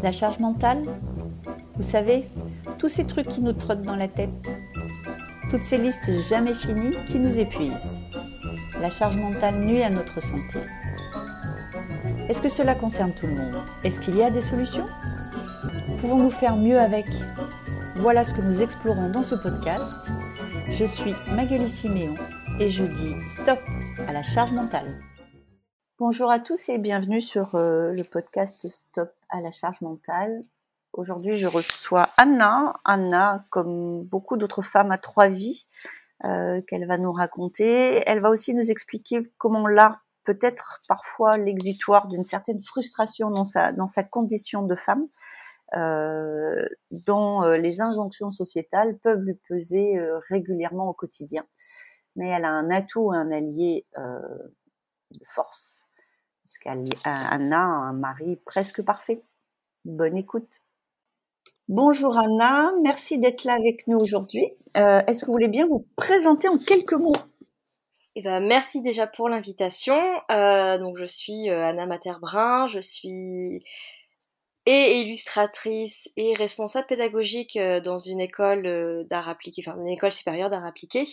La charge mentale Vous savez, tous ces trucs qui nous trottent dans la tête. Toutes ces listes jamais finies qui nous épuisent. La charge mentale nuit à notre santé. Est-ce que cela concerne tout le monde? Est-ce qu'il y a des solutions? Pouvons-nous faire mieux avec? Voilà ce que nous explorons dans ce podcast. Je suis Magali Siméon et je dis stop à la charge mentale. Bonjour à tous et bienvenue sur euh, le podcast Stop à la charge mentale. Aujourd'hui, je reçois Anna. Anna, comme beaucoup d'autres femmes, a trois vies euh, qu'elle va nous raconter. Elle va aussi nous expliquer comment l'art peut être parfois l'exutoire d'une certaine frustration dans sa, dans sa condition de femme, euh, dont les injonctions sociétales peuvent lui peser régulièrement au quotidien. Mais elle a un atout, un allié de force Anna a un mari presque parfait. Bonne écoute. Bonjour Anna, merci d'être là avec nous aujourd'hui. Euh, est-ce que vous voulez bien vous présenter en quelques mots? Eh ben, merci déjà pour l'invitation. Euh, donc je suis euh, Anna Materbrun, je suis et illustratrice et responsable pédagogique dans une école d'art appliqué, enfin une école supérieure d'art appliqué.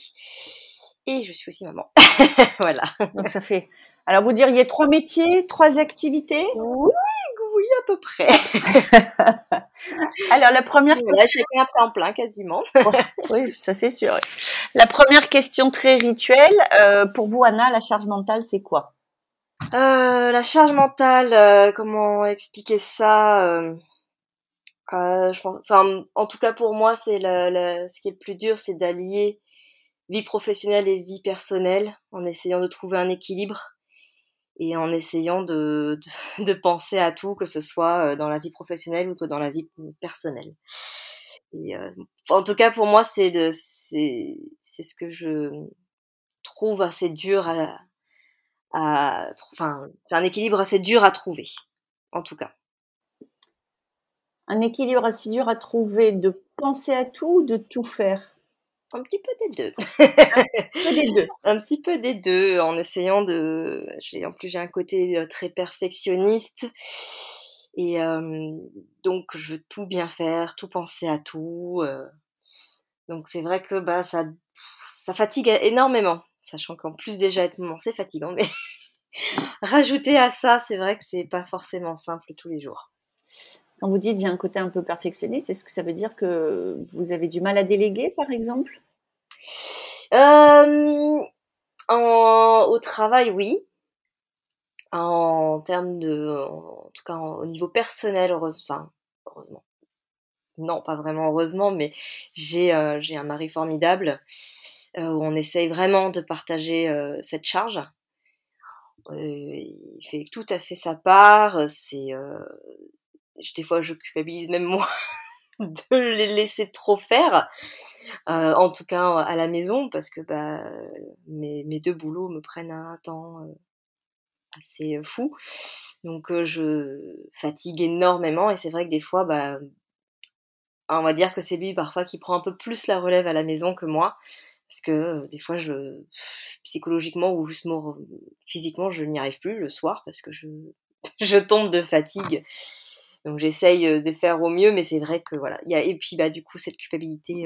Et je suis aussi maman. voilà. Donc ça fait alors, vous diriez trois métiers, trois activités? Oui, oui, à peu près. Alors, la première question... chacun un temps plein, quasiment. oui, ça c'est sûr. La première question très rituelle, euh, pour vous, Anna, la charge mentale, c'est quoi? Euh, La charge mentale, euh, comment expliquer ça je pense, enfin, en tout cas pour moi, c'est ce qui est le plus dur, c'est d'allier vie professionnelle et vie personnelle en essayant de trouver un équilibre et en essayant de, de, penser à tout, que ce soit euh, dans la vie professionnelle ou dans la vie personnelle. Euh, en tout cas, pour moi, c'est c'est c'est ce que je trouve assez dur à, à enfin, c'est un équilibre assez dur à trouver, en tout cas. Un équilibre assez dur à trouver de penser à tout ou de tout faire? Un petit peu des deux. un peu des deux. Un petit peu des deux, en essayant de. En plus j'ai un côté euh, très perfectionniste et euh, donc je veux tout bien faire, tout penser à tout. Euh. Donc c'est vrai que bah ça ça fatigue énormément, sachant qu'en plus déjà être maman c'est fatigant, mais rajouter à ça, c'est vrai que c'est pas forcément simple tous les jours. Quand vous dites j'ai un côté un peu perfectionniste, est-ce que ça veut dire que vous avez du mal à déléguer, par exemple? Euh, Au travail, oui. En termes de, en tout cas au niveau personnel, heureusement, heureusement. Non, pas vraiment heureusement, mais j'ai euh, un mari formidable euh, où on essaye vraiment de partager cette charge. il fait tout à fait sa part. C'est des fois je culpabilise même moi de les laisser trop faire, euh, en tout cas à la maison, parce que bah, mes, deux boulots me prennent un temps euh, assez euh, fou. Donc je fatigue énormément et c'est vrai que des fois, bah, on va dire que c'est lui parfois qui prend un peu plus la relève à la maison que moi. Parce que des fois, je, psychologiquement ou juste physiquement, je n'y arrive plus le soir parce que je, je tombe de fatigue donc j'essaye de faire au mieux, mais c'est vrai que voilà. Y a, et puis bah du coup cette culpabilité,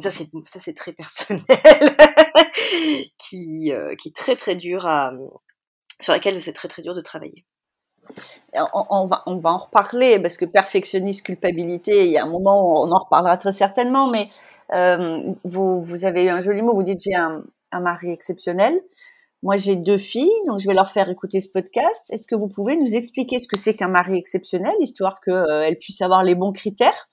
ça c'est ça c'est très personnel, qui qui est très très dur à sur laquelle c'est très très dur de travailler. On, va, on va en reparler parce que perfectionniste, culpabilité, il y a un moment où on en reparlera très certainement, mais vous, vous avez eu un joli mot, vous dites j'ai un, un mari exceptionnel. Moi, j'ai deux filles, donc je vais leur faire écouter ce podcast. Est-ce que vous pouvez nous expliquer ce que c'est qu'un mari exceptionnel, histoire qu'elles euh, puissent avoir les bons critères?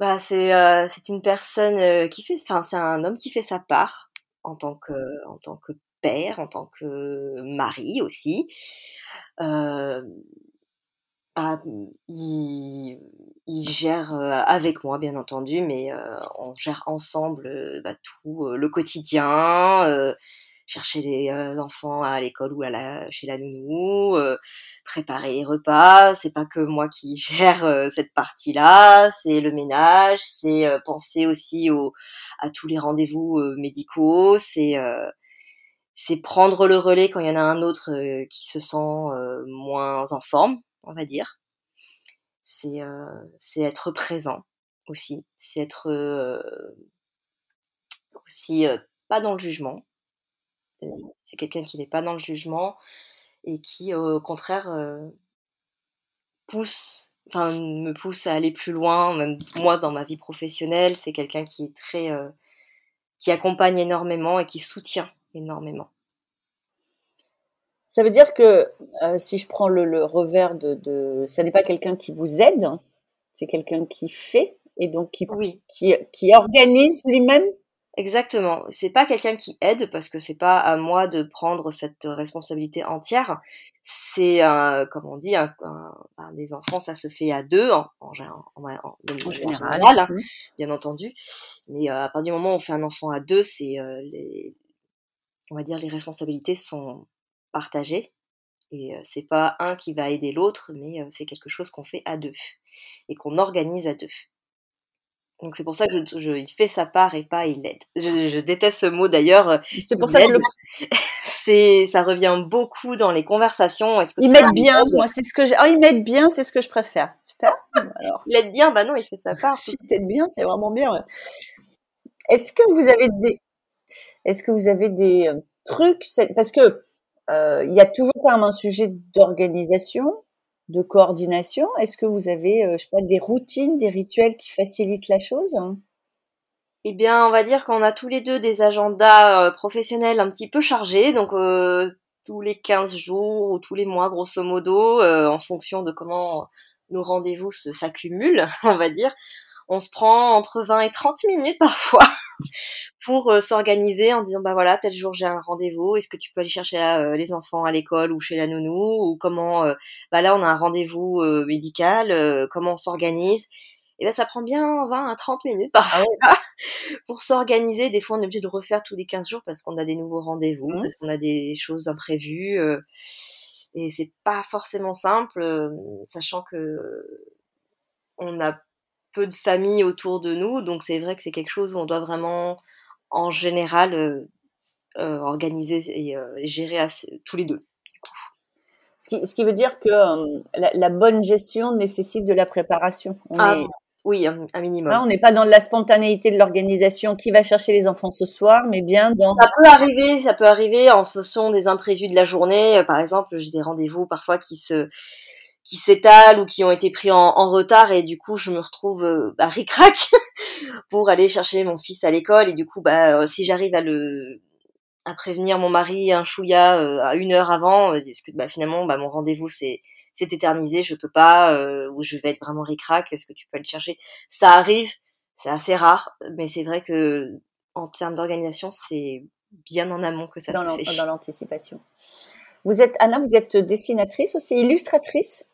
Bah, c'est euh, c'est une personne euh, qui fait, enfin, c'est un homme qui fait sa part en tant que en tant que père, en tant que mari aussi. Euh, ah, il, il, gère avec moi, bien entendu, mais on gère ensemble bah, tout le quotidien, chercher les enfants à l'école ou à la, chez la nounou, préparer les repas. C'est pas que moi qui gère cette partie-là, c'est le ménage, c'est penser aussi au, à tous les rendez-vous médicaux, c'est c'est prendre le relais quand il y en a un autre qui se sent moins en forme on va dire. C'est c'est être présent aussi, c'est être aussi pas dans le jugement. C'est quelqu'un qui n'est pas dans le jugement et qui, au contraire, pousse, enfin, me pousse à aller plus loin. Même moi, dans ma vie professionnelle, c'est quelqu'un qui est très, qui accompagne énormément et qui soutient énormément. Ça veut dire que si je prends le, revers de, de, ça n'est pas quelqu'un qui vous aide, hein, c'est quelqu'un qui fait et donc qui, oui. qui, qui organise lui-même Exactement. C'est pas quelqu'un qui aide parce que c'est pas à moi de prendre cette responsabilité entière. C'est, euh, comme on dit, un, des enfants, ça se fait à deux, en, en, général, hein, mmh. bien entendu. Mais euh, à partir du moment où on fait un enfant à deux, c'est euh, les, on va dire, les responsabilités sont partagées. Et c'est pas un qui va aider l'autre, mais c'est quelque chose qu'on fait à deux et qu'on organise à deux. Donc c'est pour ça que je, il fait sa part et pas il l'aide. Je, déteste ce mot d'ailleurs. C'est pour ça que le... c'est ça revient beaucoup dans les conversations. Est-ce que il m'aide bien. Moi c'est ce que j'ai. Oh, il m'aide bien, c'est ce que je préfère. Super. Alors. il aide bien, bah non, il fait sa part. Si bien, c'est vraiment bien. Est-ce que vous avez des, est-ce que vous avez des trucs parce que il y a toujours quand même un sujet d'organisation de coordination. Est-ce que vous avez, euh, je sais des routines, des rituels qui facilitent la chose? Eh bien, on va dire qu'on a tous les deux des agendas euh, professionnels un petit peu chargés, donc euh, tous les 15 jours ou tous les mois, grosso modo, en fonction de comment nos rendez-vous s'accumulent, on va dire. On se prend entre 20 et 30 minutes parfois pour euh, s'organiser en disant bah voilà tel jour j'ai un rendez-vous. Est-ce que tu peux aller chercher euh, les enfants à l'école ou chez la nounou ou comment euh, bah là on a un rendez-vous médical comment on s'organise. Et ben ça prend bien 20 à 30 minutes parfois ah pour s'organiser. Des fois on est obligé de refaire tous les 15 jours parce qu'on a des nouveaux rendez-vous mmh. parce qu'on a des choses imprévues et c'est pas forcément simple sachant que on a peu de familles autour de nous donc c'est vrai que c'est quelque chose où on doit vraiment en général euh, euh, organiser et euh, gérer tous les deux. Ce qui, ce qui, veut dire que la, bonne gestion nécessite de la préparation. Ah, oui, un, minimum. on n'est pas dans la spontanéité de l'organisation qui va chercher les enfants ce soir, mais bien dans. Ça peut arriver, ça peut arriver en fonction des imprévus de la journée. Par exemple, j'ai des rendez-vous parfois qui se qui s'étalent ou qui ont été pris en, retard et du coup je me retrouve euh, bah, ric-rac pour aller chercher mon fils à l'école et du coup bah euh, si j'arrive à le à prévenir mon mari un chouïa euh, à une heure avant parce que bah, finalement bah, mon rendez-vous c'est c'est éternisé je peux pas ou je vais être vraiment ric-rac est-ce que tu peux aller chercher? Ça arrive c'est assez rare mais c'est vrai que en termes d'organisation c'est bien en amont que ça se fait. dans l'anticipation. Vous êtes Anna vous êtes dessinatrice aussi illustratrice?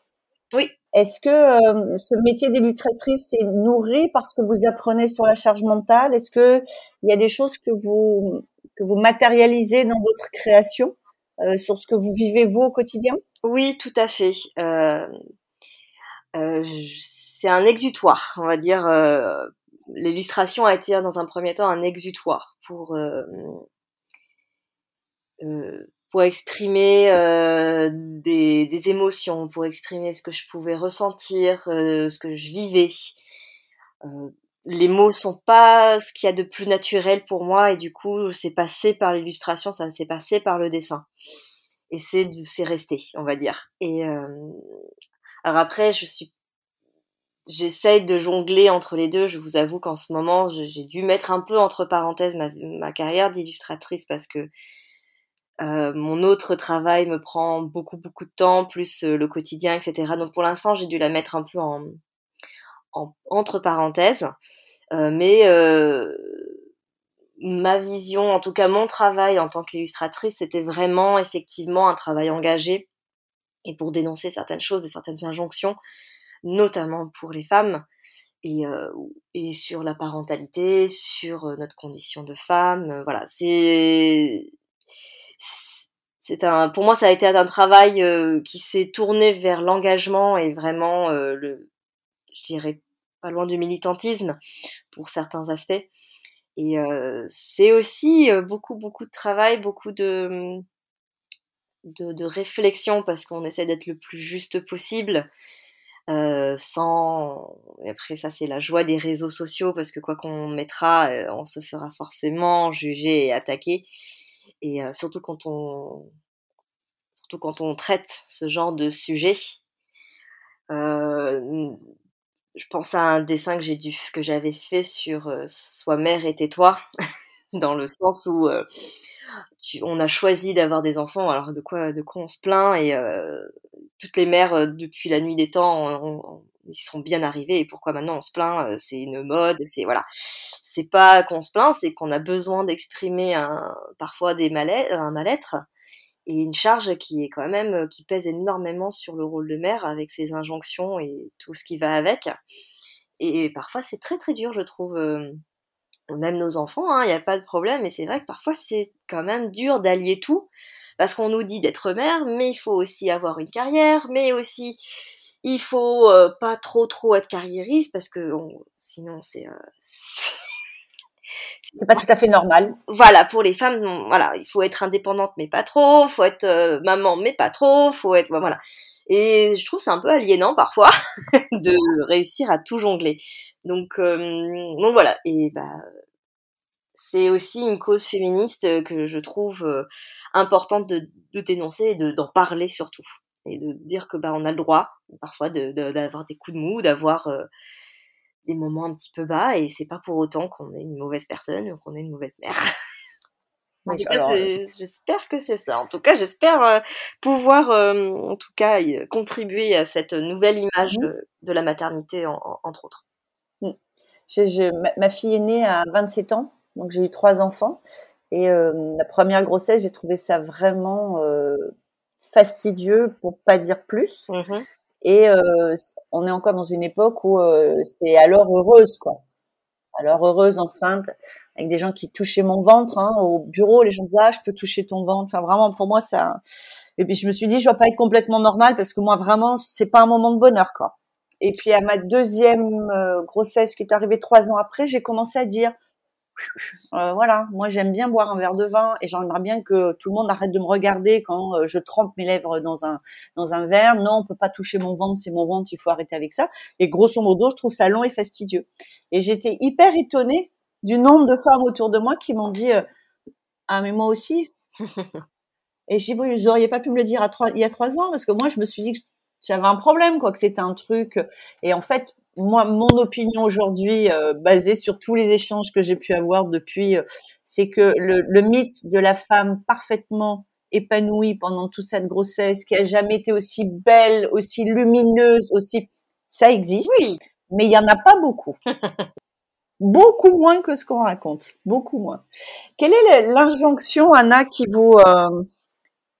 Oui. Est-ce que euh, ce métier d'illustratrice est nourri parce que vous apprenez sur la charge mentale? Est-ce que il y a des choses que vous que vous matérialisez dans votre création euh, sur ce que vous vivez vous au quotidien? Oui, tout à fait. Euh, c'est un exutoire, on va dire. L'illustration a été dans un premier temps un exutoire pour pour exprimer euh, des, émotions, pour exprimer ce que je pouvais ressentir, euh, ce que je vivais. Euh, les mots sont pas ce qu'il y a de plus naturel pour moi et du coup c'est passé par l'illustration, ça s'est passé par le dessin. Et c'est c'est resté, on va dire. Et alors après je suis j'essaye de jongler entre les deux. Je vous avoue qu'en ce moment, j'ai dû mettre un peu entre parenthèses ma, ma carrière d'illustratrice parce que euh, mon autre travail me prend beaucoup beaucoup de temps, plus euh, le quotidien, etc. Donc pour l'instant, j'ai dû la mettre un peu en, entre parenthèses. Euh, mais ma vision, en tout cas mon travail en tant qu'illustratrice, c'était vraiment effectivement un travail engagé et pour dénoncer certaines choses et certaines injonctions, notamment pour les femmes. Et, et sur la parentalité, sur notre condition de femme, voilà, c'est c'est un, pour moi, ça a été un travail euh, qui s'est tourné vers l'engagement et vraiment euh, le, je dirais pas loin du militantisme pour certains aspects. Et euh, c'est aussi beaucoup beaucoup de travail, beaucoup de réflexion parce qu'on essaie d'être le plus juste possible. Sans et après ça c'est la joie des réseaux sociaux parce que quoi qu'on mettra on se fera forcément juger et attaquer et surtout quand on traite ce genre de sujet je pense à un dessin que j'ai dû que j'avais fait sur Sois mère et tais-toi dans le sens où on a choisi d'avoir des enfants, alors de quoi, de quoi on se plaint et toutes les mères depuis la nuit des temps, ils sont bien arrivés et pourquoi maintenant on se plaint C'est une mode, c'est voilà, c'est pas qu'on se plaint, c'est qu'on a besoin d'exprimer un, parfois des un mal-être et une charge qui est quand même qui pèse énormément sur le rôle de mère avec ses injonctions et tout ce qui va avec. Et parfois c'est très très dur, je trouve on aime nos enfants, il hein, n'y a pas de problème, mais c'est vrai que parfois c'est quand même dur d'allier tout, parce qu'on nous dit d'être mère, mais il faut aussi avoir une carrière, mais aussi il faut euh, pas trop trop être carriériste, parce que sinon c'est... Euh, c'est pas tout à fait normal. Voilà, pour les femmes, voilà, il faut être indépendante mais pas trop, faut être euh, maman mais pas trop, faut être voilà. Et je trouve c'est un peu aliénant parfois de réussir à tout jongler. Donc, euh, donc voilà. Et bah, c'est aussi une cause féministe que je trouve euh, importante de, dénoncer et d'en parler surtout. Et de dire que bah, on a le droit parfois d'avoir de, des coups de mou, d'avoir euh, des moments un petit peu bas, et c'est pas pour autant qu'on est une mauvaise personne ou qu'on est une mauvaise mère. j'espère que c'est ça. En tout cas, j'espère pouvoir, en tout cas, contribuer à cette nouvelle image mmh. de, la maternité, entre autres. Je, ma, fille est née à 27 ans, donc j'ai eu trois enfants. Et euh, la première grossesse, j'ai trouvé ça vraiment euh, fastidieux, pour pas dire plus. Mmh Et euh, on est encore dans une époque où euh, c'est alors heureuse, quoi. Alors heureuse, enceinte, avec des gens qui touchaient mon ventre. Hein, au bureau, les gens disaient ah, je peux toucher ton ventre. Enfin vraiment, pour moi, ça. Et puis je me suis dit, je dois pas être complètement normale parce que moi, vraiment, c'est pas un moment de bonheur, quoi. Et puis à ma deuxième euh, grossesse qui est arrivée trois ans après, j'ai commencé à dire euh, voilà, moi j'aime bien boire un verre de vin et j'aimerais bien que tout le monde arrête de me regarder quand euh, je trempe mes lèvres dans un dans un verre. Non, on peut pas toucher mon ventre, c'est mon ventre, il faut arrêter avec ça. Et grosso modo, je trouve ça long et fastidieux. Et j'étais hyper étonnée du nombre de femmes autour de moi qui m'ont dit ah mais moi aussi. et j'ai dit vous n'auriez pas pu me le dire à trois, il y a trois ans parce que moi je me suis dit que j'avais un problème, quoi, que c'était un truc. Et en fait, moi, mon opinion aujourd'hui, euh, basée sur tous les échanges que j'ai pu avoir depuis, euh, c'est que le, le, mythe de la femme parfaitement épanouie pendant toute cette grossesse, qui a jamais été aussi belle, aussi lumineuse, aussi, ça existe. Oui. Mais il y en a pas beaucoup. beaucoup moins que ce qu'on raconte. Beaucoup moins. Quelle est l'injonction, Anna, qui vous, euh,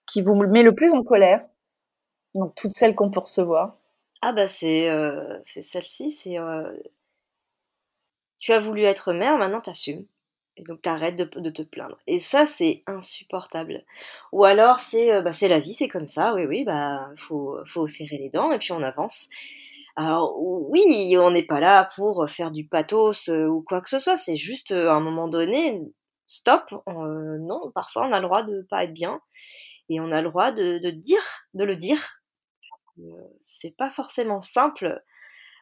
qui vous met le plus en colère? Donc toutes celles qu'on peut recevoir. Ah bah c'est euh, celle-ci, c'est euh, tu as voulu être mère, maintenant t'assumes. Et donc t'arrêtes de, te plaindre. Et ça c'est insupportable. Ou alors c'est euh, bah, c'est la vie, c'est comme ça, oui oui, bah faut, faut serrer les dents et puis on avance. Alors oui, on n'est pas là pour faire du pathos ou quoi que ce soit, c'est juste à un moment donné, stop, non, parfois on a le droit de pas être bien et on a le droit de dire, de le dire c'est pas forcément simple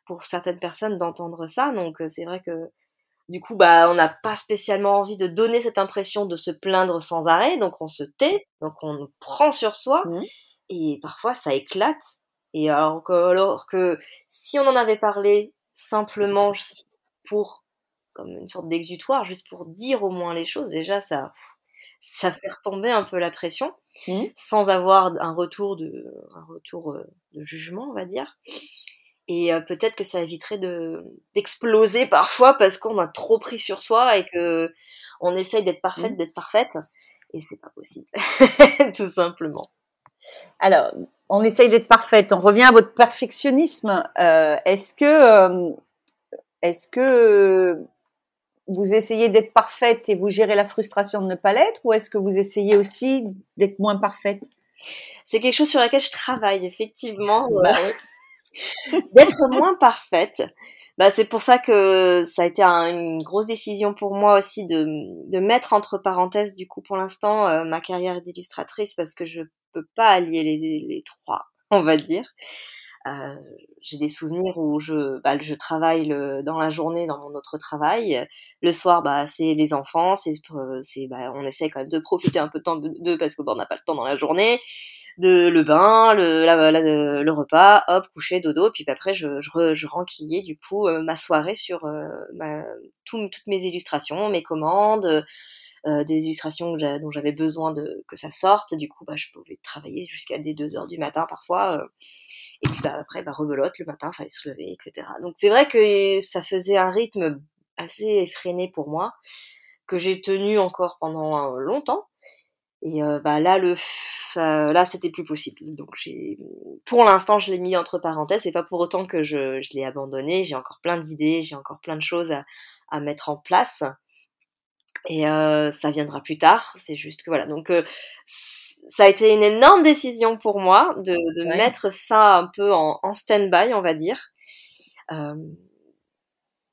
pour certaines personnes d'entendre ça. Donc c'est vrai que du coup, bah, on n'a pas spécialement envie de donner cette impression de se plaindre sans arrêt, donc on se tait, donc on prend sur soi, mmh. et parfois ça éclate. Et alors que, alors que si on en avait parlé simplement pour, comme une sorte d'exutoire, juste pour dire au moins les choses, déjà ça, ça fait retomber un peu la pression, mmh. sans avoir un retour de, un retour euh, de jugement, on va dire. Et euh, peut-être que ça éviterait de d'exploser parfois parce qu'on a trop pris sur soi et que on essaye d'être parfaite, mmh. d'être parfaite, et c'est pas possible, tout simplement. Alors, on essaye d'être parfaite. On revient à votre perfectionnisme. Euh, est-ce que, est-ce que vous essayez d'être parfaite et vous gérez la frustration de ne pas l'être ou est-ce que vous essayez aussi d'être moins parfaite? C'est quelque chose sur laquelle je travaille, effectivement. Bah d'être moins parfaite. Bah, c'est pour ça que ça a été une grosse décision pour moi aussi de, de mettre entre parenthèses, du coup, pour l'instant, euh, ma carrière d'illustratrice parce que je peux pas allier les, les trois, on va dire. Euh, j'ai des souvenirs où je, bah, je travaille le, dans la journée dans mon autre travail. Le soir, bah, c'est les enfants, c'est, c'est, bah, on essaie quand même de profiter un peu de temps d'eux parce qu'on n'a pas le temps dans la journée. De le bain, le, la, le repas, hop, coucher, dodo. Puis après, je, je, je renquillais du coup euh, ma soirée sur euh, ma, toutes mes illustrations, mes commandes. Euh, des illustrations dont j'avais besoin de que ça sorte. Du coup, bah, je pouvais travailler jusqu'à des 2 heures du matin parfois. Euh, et puis bah, après, bah, rebelote le matin, fallait se lever, etc. Donc c'est vrai que ça faisait un rythme assez effréné pour moi, que j'ai tenu encore pendant longtemps. Et euh, bah là, le là, c'était plus possible. Donc j'ai, pour l'instant, je l'ai mis entre parenthèses. C'est pas pour autant que je, je l'ai abandonné. J'ai encore plein d'idées, j'ai encore plein de choses à, à mettre en place. Et euh, ça viendra plus tard. C'est juste que voilà. Donc euh, ça a été une énorme décision pour moi de, de mettre ça un peu en, en stand-by, on va dire. Euh,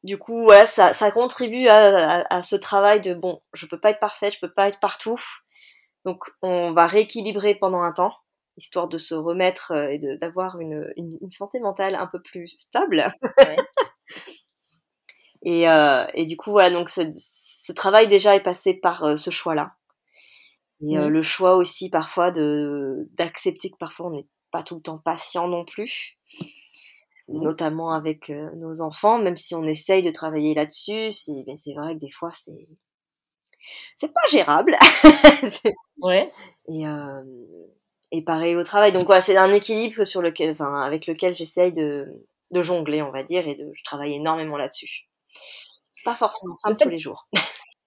du coup, ouais, ça, ça contribue à, à, à, ce travail de bon, je peux pas être parfaite, je peux pas être partout. Donc on va rééquilibrer pendant un temps, histoire de se remettre et d'avoir une, une, une, santé mentale un peu plus stable. Ouais. et, et du coup, voilà, donc ce travail déjà est passé par euh, ce choix-là. Et euh, le choix aussi parfois de d'accepter que parfois on n'est pas tout le temps patient non plus, notamment avec euh, nos enfants, même si on essaye de travailler là-dessus, c'est mais c'est vrai que des fois c'est c'est pas gérable. ouais. Et euh, et pareil au travail. Donc voilà, c'est un équilibre sur lequel, enfin, avec lequel j'essaye de, de jongler, on va dire, et de, je travaille énormément là-dessus. Pas forcément simple tous les jours.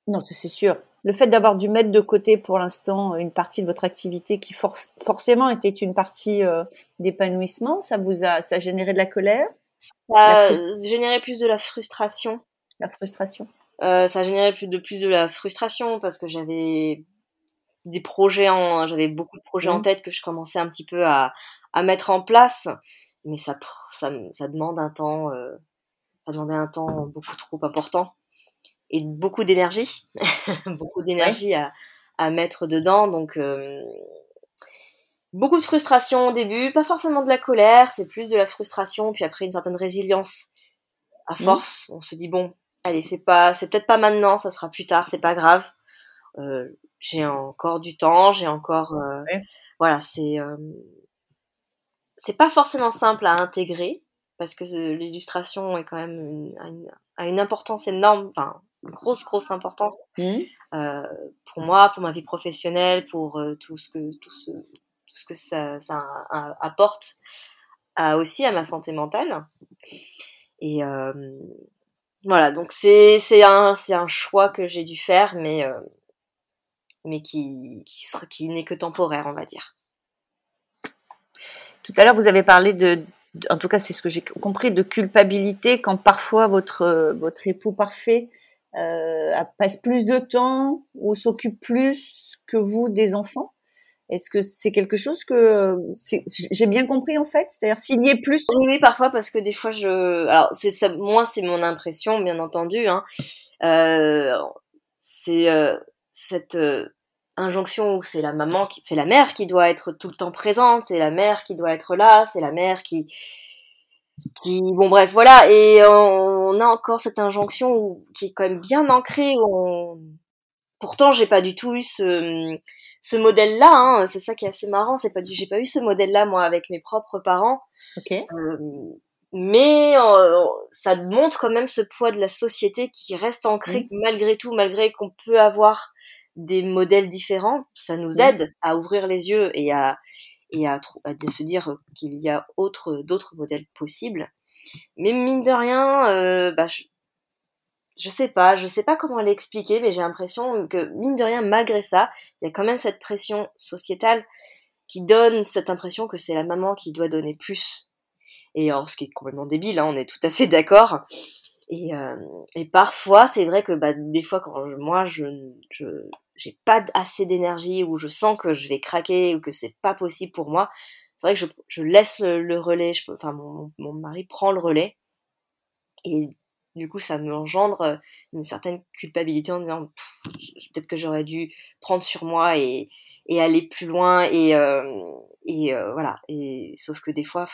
Non, c'est sûr. Le fait d'avoir dû mettre de côté pour l'instant une partie de votre activité qui for forcément était une partie euh, d'épanouissement, ça vous a, ça a généré de la colère? Ça a généré plus de la frustration. La frustration? Euh, ça a généré plus de plus de la frustration parce que j'avais des projets en, j'avais beaucoup de projets mmh. en tête que je commençais un petit peu à, à mettre en place, mais ça, ça, ça demande un temps, euh, ça demandait un temps beaucoup trop important et beaucoup d'énergie, beaucoup d'énergie ouais. à, à, mettre dedans. Donc euh, beaucoup de frustration au début, pas forcément de la colère, c'est plus de la frustration, puis après une certaine résilience. À mmh. force, mmh. on se dit bon, allez, c'est pas, c'est peut-être pas maintenant, ça sera plus tard, c'est pas grave. Euh, j'ai encore du temps, j'ai encore, euh, ouais. voilà, c'est c'est pas forcément simple à intégrer parce que l'illustration est quand même une, une, a une importance énorme, enfin grosse grosse importance mmh. euh, pour moi, pour ma vie professionnelle, pour euh, tout ce que tout ce, tout ce que ça, ça apporte à, aussi à ma santé mentale. Et euh, voilà, donc c'est c'est un c'est un choix que j'ai dû faire, mais mais qui qui, sera, qui n'est que temporaire, on va dire. Tout à l'heure, vous avez parlé de, en tout cas, c'est ce que j'ai compris, de culpabilité quand parfois votre votre époux parfait passe plus de temps ou s'occupe plus que vous des enfants? Est-ce que c'est quelque chose que j'ai bien compris en fait? C'est-à-dire s'il y est plus Oui, oui, parfois parce que des fois je, alors c'est ça, moi c'est mon impression, bien entendu. Hein. Euh, c'est euh, cette euh, injonction où c'est la maman, c'est la mère qui doit être tout le temps présente, c'est la mère qui doit être là, c'est la mère qui qui bon bref voilà et on a encore cette injonction où, qui est quand même bien ancrée on... pourtant j'ai pas du tout eu ce ce modèle là hein, c'est ça qui est assez marrant c'est pas du j'ai pas eu ce modèle là moi avec mes propres parents okay. euh, mais euh, ça montre quand même ce poids de la société qui reste ancré mmh. malgré tout malgré qu'on peut avoir des modèles différents ça nous aide mmh. à ouvrir les yeux et à et à, se dire qu'il y a autre, d'autres modèles possibles. Mais mine de rien, euh, bah, je, je sais pas, je sais pas comment l'expliquer, mais j'ai l'impression que mine de rien, malgré ça, il y a quand même cette pression sociétale qui donne cette impression que c'est la maman qui doit donner plus. Et ce qui est complètement débile, hein, on est tout à fait d'accord. Et, euh, parfois, c'est vrai que bah, des fois, quand moi, je, j'ai pas assez d'énergie ou je sens que je vais craquer ou que c'est pas possible pour moi, c'est vrai que je, je laisse le, relais, je peux, enfin mon, mon mari prend le relais et du coup ça me engendre une certaine culpabilité en disant peut-être que j'aurais dû prendre sur moi et, et aller plus loin et, euh, et euh, voilà. Et sauf que des fois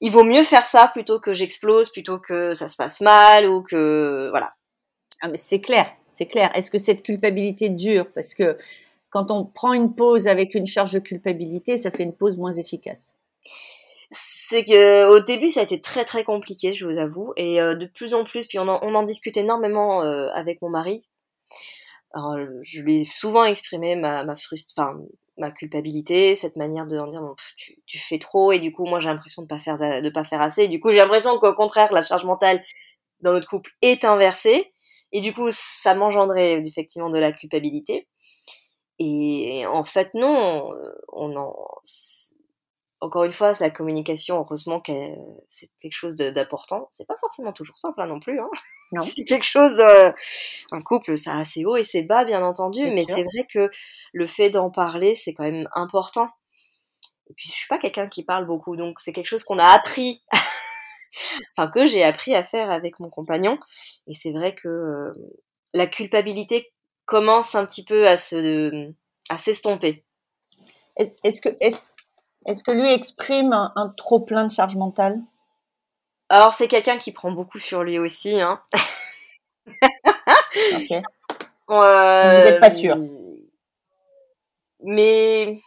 il vaut mieux faire ça plutôt que j'explose plutôt que ça se passe mal ou que voilà. Ah mais c'est clair c'est clair. Est-ce que cette culpabilité dure? Parce que quand on prend une pause avec une charge de culpabilité ça fait une pause moins efficace. C'est que au début ça a été très très compliqué, je vous avoue, et euh, de plus en plus, puis on en, discute énormément euh, avec mon mari. Je lui ai souvent exprimé ma, ma ma culpabilité, cette manière de dire tu, fais trop et du coup moi j'ai l'impression de pas faire de pas faire assez. Du coup j'ai l'impression qu'au contraire la charge mentale dans notre couple est inversée et du coup ça m'engendrait effectivement de la culpabilité. Et en fait non, on en encore une fois, c'est la communication. Heureusement que c'est quelque chose d'important. C'est pas forcément toujours simple hein, non plus. Hein. Non. c'est quelque chose. Euh, un couple, ça a assez haut et c'est bas, bien entendu. mais c'est vrai que le fait d'en parler, c'est quand même important. Et puis, je suis pas quelqu'un qui parle beaucoup, donc c'est quelque chose qu'on a appris. Enfin, que j'ai appris à faire avec mon compagnon. Et c'est vrai que euh, la culpabilité commence un petit peu à se à s'estomper. Est-ce que est-ce est-ce que lui exprime un, trop plein de charge mentale? Alors c'est quelqu'un qui prend beaucoup sur lui aussi. Hein. Vous n'êtes pas sûr. Mais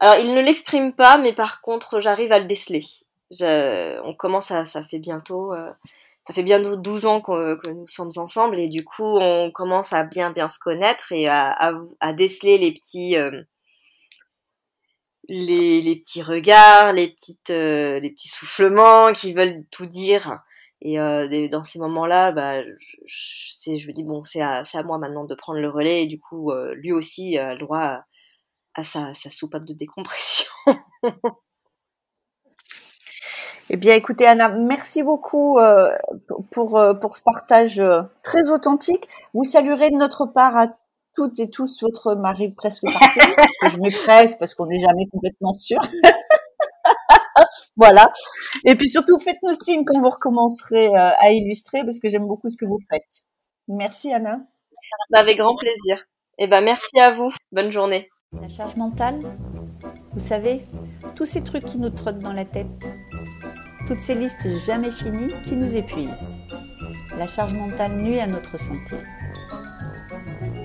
alors il ne l'exprime pas, mais par contre j'arrive à le déceler. On commence à, ça fait bientôt, euh, ça fait bientôt 12 ans que, nous sommes ensemble et du coup on commence à bien bien se connaître et à, déceler les petits. Euh, les, les petits regards, les petites, euh, les petits soufflements qui veulent tout dire. Et euh, dans ces moments-là, bah, je, je me dis bon, c'est à, à, moi maintenant de prendre le relais. Et du coup, euh, lui aussi a le droit à, à sa, sa, soupape de décompression. eh bien, écoutez, Anna, merci beaucoup euh, pour, pour ce partage très authentique. Vous saluerez de notre part à toutes et tous votre mari presque parfait, parce que je m'empresse, parce qu'on n'est jamais complètement sûr. voilà. Et puis surtout, faites-nous signe quand vous recommencerez euh, à illustrer, parce que j'aime beaucoup ce que vous faites. Merci Anna. Avec grand plaisir. Et eh ben merci à vous. Bonne journée. La charge mentale, vous savez, tous ces trucs qui nous trottent dans la tête, toutes ces listes jamais finies qui nous épuisent. La charge mentale nuit à notre santé.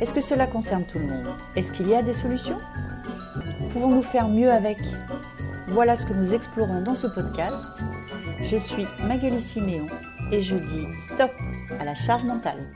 Est-ce que cela concerne tout le monde? Est-ce qu'il y a des solutions? Pouvons-nous faire mieux avec? Voilà ce que nous explorons dans ce podcast. Je suis Magali Siméon et je dis stop à la charge mentale.